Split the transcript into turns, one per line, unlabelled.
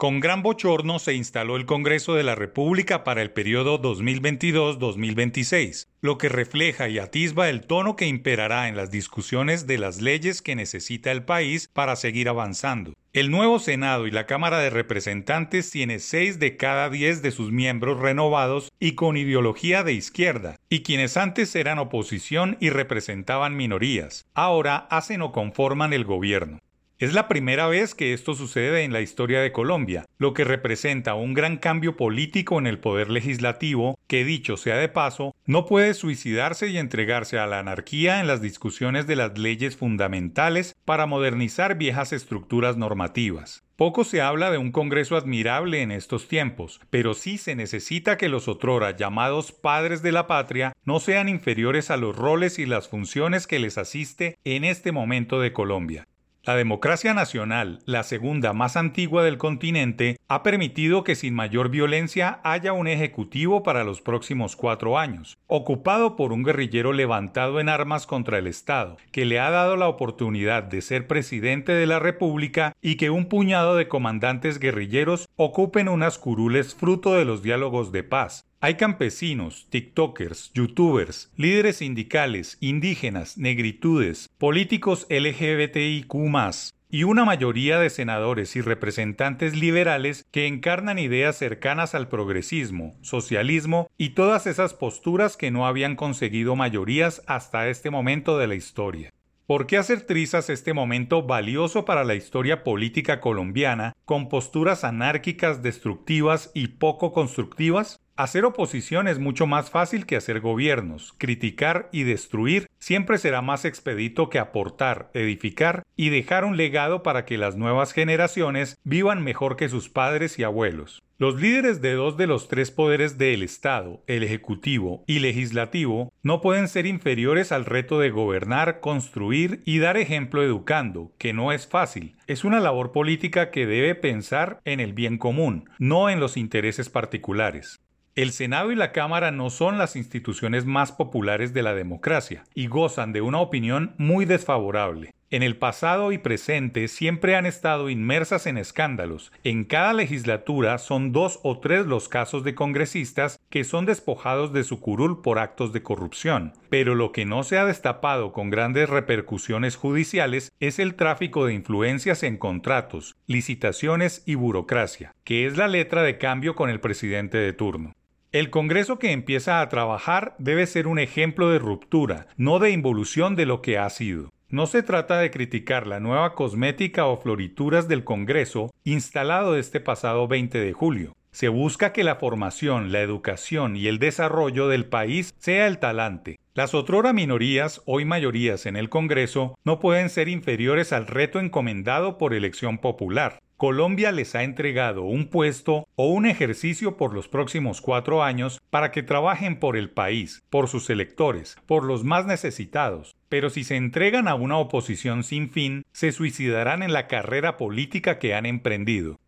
Con gran bochorno se instaló el Congreso de la República para el periodo 2022-2026, lo que refleja y atisba el tono que imperará en las discusiones de las leyes que necesita el país para seguir avanzando. El nuevo Senado y la Cámara de Representantes tiene seis de cada diez de sus miembros renovados y con ideología de izquierda, y quienes antes eran oposición y representaban minorías, ahora hacen o conforman el gobierno. Es la primera vez que esto sucede en la historia de Colombia, lo que representa un gran cambio político en el poder legislativo que, dicho sea de paso, no puede suicidarse y entregarse a la anarquía en las discusiones de las leyes fundamentales para modernizar viejas estructuras normativas. Poco se habla de un Congreso admirable en estos tiempos, pero sí se necesita que los otrora llamados padres de la patria no sean inferiores a los roles y las funciones que les asiste en este momento de Colombia. La democracia nacional, la segunda más antigua del continente, ha permitido que sin mayor violencia haya un ejecutivo para los próximos cuatro años, ocupado por un guerrillero levantado en armas contra el Estado, que le ha dado la oportunidad de ser presidente de la República y que un puñado de comandantes guerrilleros ocupen unas curules fruto de los diálogos de paz, hay campesinos, TikTokers, YouTubers, líderes sindicales, indígenas, negritudes, políticos LGBTIQ y una mayoría de senadores y representantes liberales que encarnan ideas cercanas al progresismo, socialismo y todas esas posturas que no habían conseguido mayorías hasta este momento de la historia. ¿Por qué hacer trizas este momento valioso para la historia política colombiana con posturas anárquicas, destructivas y poco constructivas? Hacer oposición es mucho más fácil que hacer gobiernos. Criticar y destruir siempre será más expedito que aportar, edificar y dejar un legado para que las nuevas generaciones vivan mejor que sus padres y abuelos. Los líderes de dos de los tres poderes del Estado, el Ejecutivo y Legislativo, no pueden ser inferiores al reto de gobernar, construir y dar ejemplo educando, que no es fácil. Es una labor política que debe pensar en el bien común, no en los intereses particulares. El Senado y la Cámara no son las instituciones más populares de la democracia y gozan de una opinión muy desfavorable. En el pasado y presente siempre han estado inmersas en escándalos. En cada legislatura son dos o tres los casos de congresistas que son despojados de su curul por actos de corrupción. Pero lo que no se ha destapado con grandes repercusiones judiciales es el tráfico de influencias en contratos, licitaciones y burocracia, que es la letra de cambio con el presidente de turno. El Congreso que empieza a trabajar debe ser un ejemplo de ruptura, no de involución de lo que ha sido. No se trata de criticar la nueva cosmética o florituras del Congreso instalado este pasado 20 de julio. Se busca que la formación, la educación y el desarrollo del país sea el talante. Las otrora minorías, hoy mayorías en el Congreso, no pueden ser inferiores al reto encomendado por elección popular. Colombia les ha entregado un puesto o un ejercicio por los próximos cuatro años para que trabajen por el país, por sus electores, por los más necesitados. Pero si se entregan a una oposición sin fin, se suicidarán en la carrera política que han emprendido.